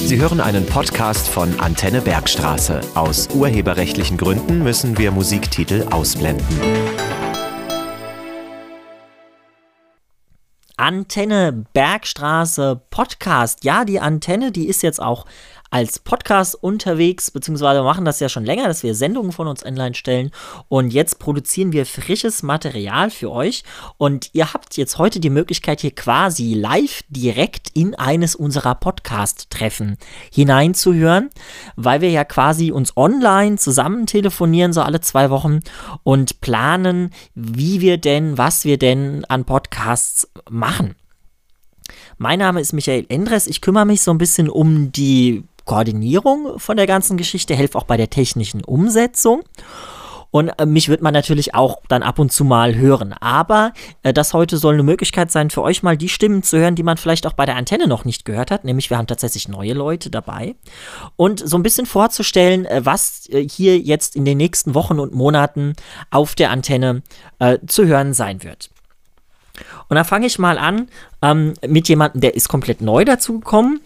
Sie hören einen Podcast von Antenne Bergstraße. Aus urheberrechtlichen Gründen müssen wir Musiktitel ausblenden. Antenne Bergstraße Podcast. Ja, die Antenne, die ist jetzt auch als Podcast unterwegs, beziehungsweise machen das ja schon länger, dass wir Sendungen von uns online stellen. Und jetzt produzieren wir frisches Material für euch. Und ihr habt jetzt heute die Möglichkeit, hier quasi live direkt in eines unserer Podcast-Treffen hineinzuhören, weil wir ja quasi uns online zusammen telefonieren, so alle zwei Wochen und planen, wie wir denn, was wir denn an Podcasts machen. Mein Name ist Michael Endres. Ich kümmere mich so ein bisschen um die Koordinierung von der ganzen Geschichte, helfe auch bei der technischen Umsetzung. Und äh, mich wird man natürlich auch dann ab und zu mal hören. Aber äh, das heute soll eine Möglichkeit sein, für euch mal die Stimmen zu hören, die man vielleicht auch bei der Antenne noch nicht gehört hat. Nämlich wir haben tatsächlich neue Leute dabei. Und so ein bisschen vorzustellen, äh, was äh, hier jetzt in den nächsten Wochen und Monaten auf der Antenne äh, zu hören sein wird. Und da fange ich mal an ähm, mit jemandem, der ist komplett neu dazugekommen.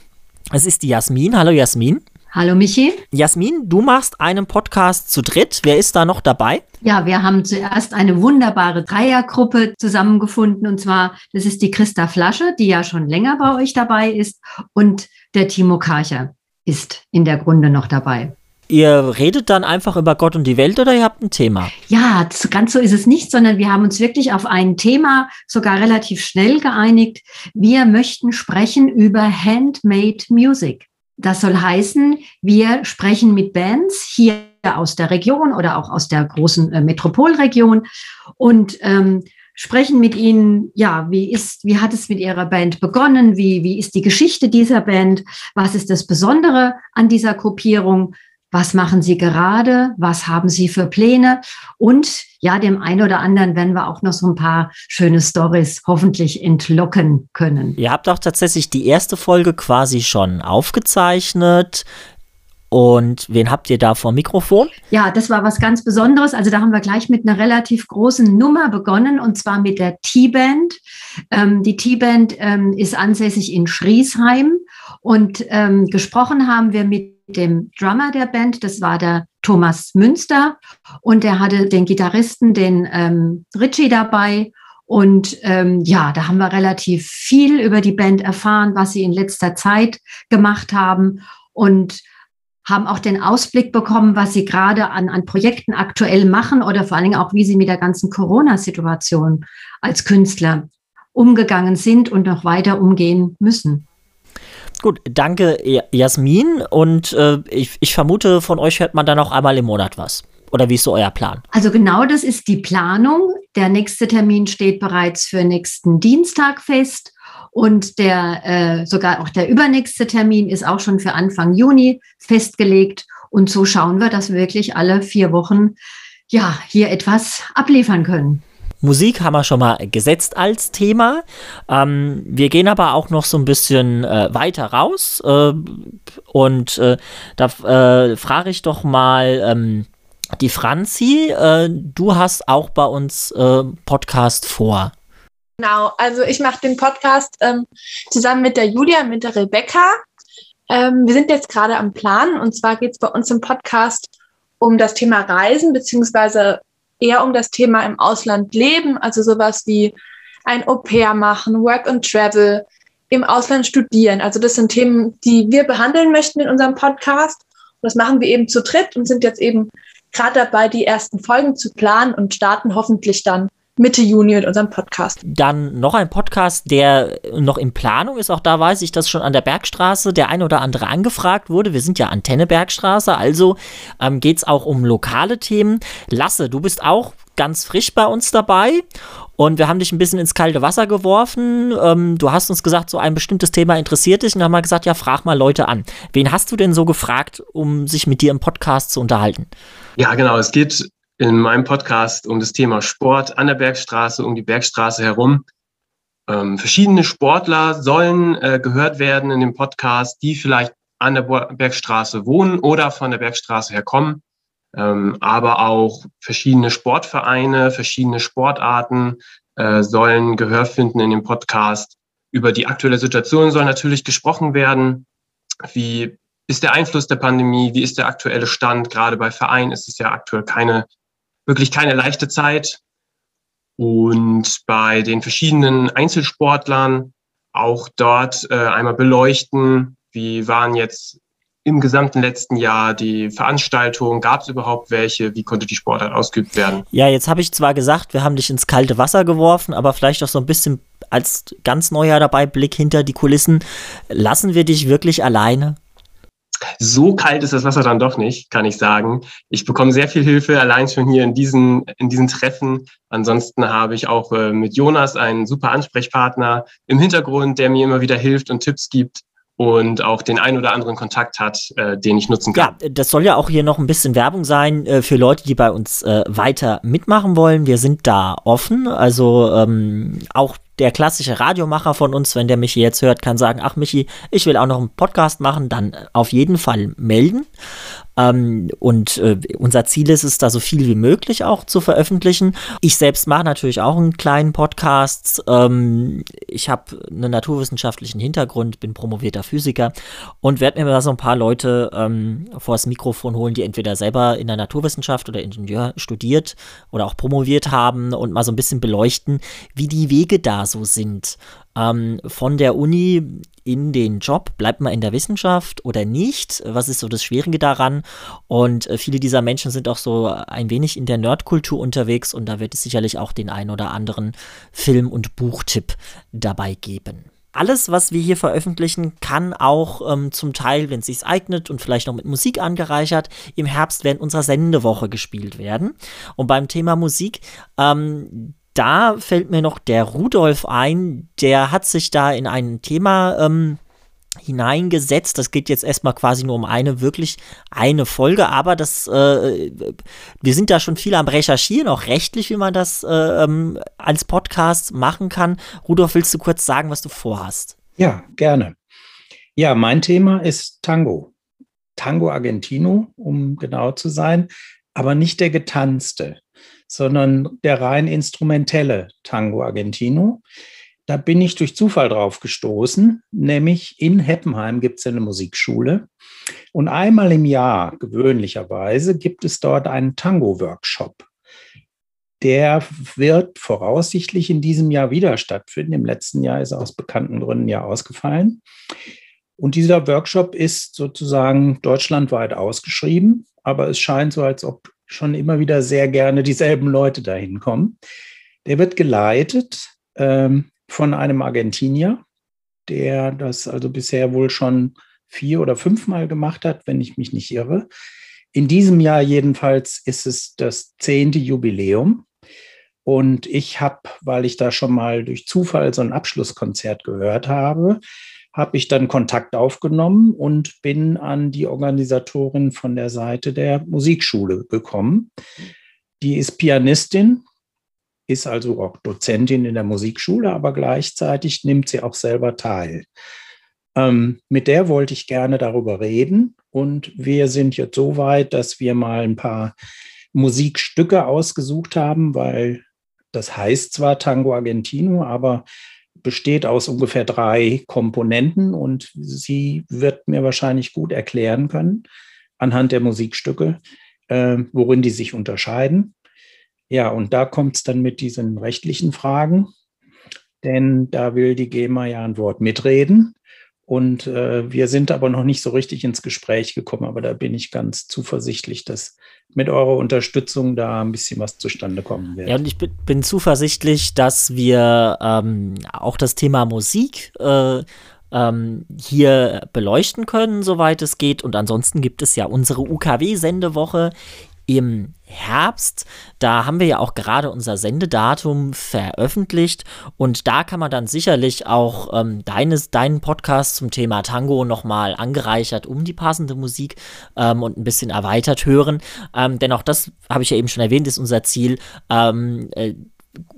Es ist die Jasmin. Hallo Jasmin. Hallo Michi. Jasmin, du machst einen Podcast zu dritt. Wer ist da noch dabei? Ja, wir haben zuerst eine wunderbare Dreiergruppe zusammengefunden. Und zwar, das ist die Christa Flasche, die ja schon länger bei euch dabei ist. Und der Timo Karcher ist in der Grunde noch dabei. Ihr redet dann einfach über Gott und die Welt oder ihr habt ein Thema? Ja, ganz so ist es nicht, sondern wir haben uns wirklich auf ein Thema sogar relativ schnell geeinigt. Wir möchten sprechen über Handmade Music. Das soll heißen, wir sprechen mit Bands hier aus der Region oder auch aus der großen äh, Metropolregion und ähm, sprechen mit ihnen, ja, wie ist, wie hat es mit ihrer Band begonnen? Wie, wie ist die Geschichte dieser Band? Was ist das Besondere an dieser Gruppierung? Was machen Sie gerade, was haben Sie für Pläne und ja, dem einen oder anderen werden wir auch noch so ein paar schöne Stories hoffentlich entlocken können. Ihr habt auch tatsächlich die erste Folge quasi schon aufgezeichnet. Und wen habt ihr da vor Mikrofon? Ja, das war was ganz Besonderes. Also da haben wir gleich mit einer relativ großen Nummer begonnen und zwar mit der T-Band. Ähm, die T-Band ähm, ist ansässig in Schriesheim und ähm, gesprochen haben wir mit dem Drummer der Band, das war der Thomas Münster und er hatte den Gitarristen, den ähm, Richie dabei. Und ähm, ja, da haben wir relativ viel über die Band erfahren, was sie in letzter Zeit gemacht haben und haben auch den Ausblick bekommen, was sie gerade an, an Projekten aktuell machen oder vor allen Dingen auch, wie sie mit der ganzen Corona-Situation als Künstler umgegangen sind und noch weiter umgehen müssen. Gut, danke Jasmin und äh, ich, ich vermute, von euch hört man dann auch einmal im Monat was. Oder wie ist so euer Plan? Also genau das ist die Planung. Der nächste Termin steht bereits für nächsten Dienstag fest. Und der äh, sogar auch der übernächste Termin ist auch schon für Anfang Juni festgelegt. Und so schauen wir, dass wir wirklich alle vier Wochen ja hier etwas abliefern können. Musik haben wir schon mal gesetzt als Thema. Ähm, wir gehen aber auch noch so ein bisschen äh, weiter raus. Äh, und äh, da äh, frage ich doch mal ähm, die Franzi. Äh, du hast auch bei uns äh, Podcast vor. Genau, also ich mache den Podcast ähm, zusammen mit der Julia, mit der Rebecca. Ähm, wir sind jetzt gerade am Plan und zwar geht es bei uns im Podcast um das Thema Reisen beziehungsweise eher um das Thema im Ausland leben, also sowas wie ein Au-pair machen, Work and Travel, im Ausland studieren. Also das sind Themen, die wir behandeln möchten in unserem Podcast. Und das machen wir eben zu dritt und sind jetzt eben gerade dabei, die ersten Folgen zu planen und starten hoffentlich dann Mitte Juni mit unserem Podcast. Dann noch ein Podcast, der noch in Planung ist. Auch da weiß ich, dass schon an der Bergstraße der ein oder andere angefragt wurde. Wir sind ja Antenne Bergstraße, also ähm, geht es auch um lokale Themen. Lasse, du bist auch ganz frisch bei uns dabei und wir haben dich ein bisschen ins kalte Wasser geworfen. Ähm, du hast uns gesagt, so ein bestimmtes Thema interessiert dich und haben mal gesagt, ja, frag mal Leute an. Wen hast du denn so gefragt, um sich mit dir im Podcast zu unterhalten? Ja, genau. Es geht in meinem Podcast um das Thema Sport an der Bergstraße, um die Bergstraße herum. Ähm, verschiedene Sportler sollen äh, gehört werden in dem Podcast, die vielleicht an der Bergstraße wohnen oder von der Bergstraße herkommen. Ähm, aber auch verschiedene Sportvereine, verschiedene Sportarten äh, sollen Gehör finden in dem Podcast. Über die aktuelle Situation soll natürlich gesprochen werden. wie ist der Einfluss der Pandemie, wie ist der aktuelle Stand. Gerade bei Vereinen ist es ja aktuell keine, wirklich keine leichte Zeit. Und bei den verschiedenen Einzelsportlern auch dort äh, einmal beleuchten, wie waren jetzt im gesamten letzten Jahr die Veranstaltungen? Gab es überhaupt welche? Wie konnte die Sportart ausgeübt werden? Ja, jetzt habe ich zwar gesagt, wir haben dich ins kalte Wasser geworfen, aber vielleicht auch so ein bisschen als ganz neuer dabei, Blick hinter die Kulissen. Lassen wir dich wirklich alleine? So kalt ist das Wasser dann doch nicht, kann ich sagen. Ich bekomme sehr viel Hilfe allein schon hier in diesen, in diesen Treffen. Ansonsten habe ich auch äh, mit Jonas einen super Ansprechpartner im Hintergrund, der mir immer wieder hilft und Tipps gibt und auch den ein oder anderen Kontakt hat, äh, den ich nutzen kann. Ja, das soll ja auch hier noch ein bisschen Werbung sein äh, für Leute, die bei uns äh, weiter mitmachen wollen. Wir sind da offen, also ähm, auch der klassische Radiomacher von uns, wenn der Michi jetzt hört, kann sagen, ach Michi, ich will auch noch einen Podcast machen, dann auf jeden Fall melden. Ähm, und äh, unser Ziel ist es, da so viel wie möglich auch zu veröffentlichen. Ich selbst mache natürlich auch einen kleinen Podcast. Ähm, ich habe einen naturwissenschaftlichen Hintergrund, bin promovierter Physiker und werde mir da so ein paar Leute ähm, vor das Mikrofon holen, die entweder selber in der Naturwissenschaft oder Ingenieur studiert oder auch promoviert haben und mal so ein bisschen beleuchten, wie die Wege da so sind ähm, von der Uni in den Job? Bleibt man in der Wissenschaft oder nicht? Was ist so das Schwierige daran? Und äh, viele dieser Menschen sind auch so ein wenig in der Nerdkultur unterwegs und da wird es sicherlich auch den einen oder anderen Film- und Buchtipp dabei geben. Alles, was wir hier veröffentlichen, kann auch ähm, zum Teil, wenn es sich eignet und vielleicht noch mit Musik angereichert, im Herbst während unserer Sendewoche gespielt werden. Und beim Thema Musik, ähm, da fällt mir noch der Rudolf ein, der hat sich da in ein Thema ähm, hineingesetzt. Das geht jetzt erstmal quasi nur um eine, wirklich eine Folge, aber das, äh, wir sind da schon viel am Recherchieren, auch rechtlich, wie man das äh, ähm, als Podcast machen kann. Rudolf, willst du kurz sagen, was du vorhast? Ja, gerne. Ja, mein Thema ist Tango. Tango Argentino, um genau zu sein, aber nicht der getanzte sondern der rein instrumentelle Tango Argentino. Da bin ich durch Zufall drauf gestoßen, nämlich in Heppenheim gibt es eine Musikschule. Und einmal im Jahr, gewöhnlicherweise, gibt es dort einen Tango-Workshop. Der wird voraussichtlich in diesem Jahr wieder stattfinden. Im letzten Jahr ist er aus bekannten Gründen ja ausgefallen. Und dieser Workshop ist sozusagen deutschlandweit ausgeschrieben, aber es scheint so, als ob schon immer wieder sehr gerne dieselben Leute dahin kommen. Der wird geleitet ähm, von einem Argentinier, der das also bisher wohl schon vier oder fünfmal gemacht hat, wenn ich mich nicht irre. In diesem Jahr jedenfalls ist es das zehnte Jubiläum. Und ich habe, weil ich da schon mal durch Zufall so ein Abschlusskonzert gehört habe, habe ich dann Kontakt aufgenommen und bin an die Organisatorin von der Seite der Musikschule gekommen. Die ist Pianistin, ist also auch Dozentin in der Musikschule, aber gleichzeitig nimmt sie auch selber teil. Ähm, mit der wollte ich gerne darüber reden und wir sind jetzt so weit, dass wir mal ein paar Musikstücke ausgesucht haben, weil das heißt zwar Tango Argentino, aber besteht aus ungefähr drei Komponenten und sie wird mir wahrscheinlich gut erklären können anhand der Musikstücke, äh, worin die sich unterscheiden. Ja, und da kommt es dann mit diesen rechtlichen Fragen, denn da will die GEMA ja ein Wort mitreden. Und äh, wir sind aber noch nicht so richtig ins Gespräch gekommen, aber da bin ich ganz zuversichtlich, dass mit eurer Unterstützung da ein bisschen was zustande kommen wird. Ja, und ich bin, bin zuversichtlich, dass wir ähm, auch das Thema Musik äh, ähm, hier beleuchten können, soweit es geht. Und ansonsten gibt es ja unsere UKW-Sendewoche im Herbst. Da haben wir ja auch gerade unser Sendedatum veröffentlicht und da kann man dann sicherlich auch ähm, deines, deinen Podcast zum Thema Tango nochmal angereichert um die passende Musik ähm, und ein bisschen erweitert hören. Ähm, denn auch das habe ich ja eben schon erwähnt, ist unser Ziel. Ähm, äh,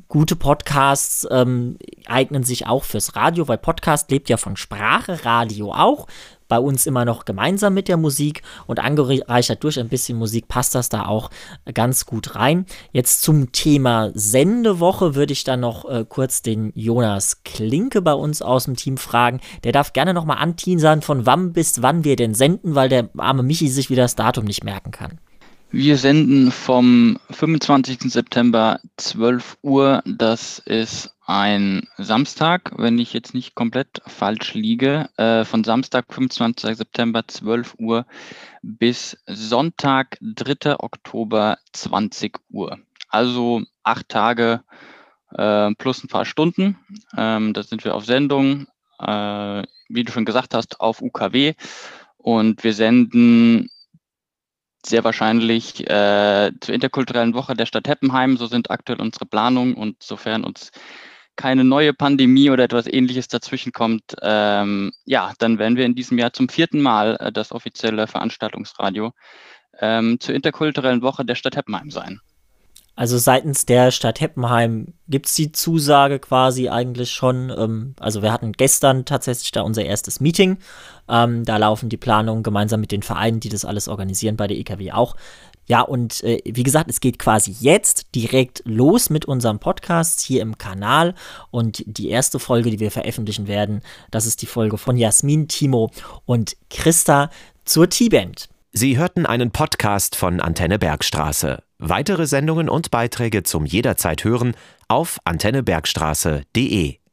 gute Podcasts ähm, eignen sich auch fürs Radio, weil Podcast lebt ja von Sprache, Radio auch. Bei uns immer noch gemeinsam mit der Musik und angereichert durch ein bisschen Musik passt das da auch ganz gut rein. Jetzt zum Thema Sendewoche würde ich dann noch äh, kurz den Jonas Klinke bei uns aus dem Team fragen. Der darf gerne nochmal anteasern, von wann bis wann wir denn senden, weil der arme Michi sich wieder das Datum nicht merken kann. Wir senden vom 25. September 12 Uhr. Das ist ein Samstag, wenn ich jetzt nicht komplett falsch liege. Äh, von Samstag, 25. September 12 Uhr bis Sonntag, 3. Oktober 20 Uhr. Also acht Tage äh, plus ein paar Stunden. Ähm, da sind wir auf Sendung, äh, wie du schon gesagt hast, auf UKW. Und wir senden sehr wahrscheinlich äh, zur interkulturellen Woche der Stadt Heppenheim. So sind aktuell unsere Planungen und sofern uns keine neue Pandemie oder etwas ähnliches dazwischenkommt, ähm, ja, dann werden wir in diesem Jahr zum vierten Mal äh, das offizielle Veranstaltungsradio ähm, zur interkulturellen Woche der Stadt Heppenheim sein. Also seitens der Stadt Heppenheim gibt es die Zusage quasi eigentlich schon. Ähm, also wir hatten gestern tatsächlich da unser erstes Meeting. Ähm, da laufen die Planungen gemeinsam mit den Vereinen, die das alles organisieren, bei der EKW auch. Ja, und äh, wie gesagt, es geht quasi jetzt direkt los mit unserem Podcast hier im Kanal. Und die erste Folge, die wir veröffentlichen werden, das ist die Folge von Jasmin, Timo und Christa zur T-Band. Sie hörten einen Podcast von Antenne Bergstraße. Weitere Sendungen und Beiträge zum jederzeit hören auf antennebergstraße.de.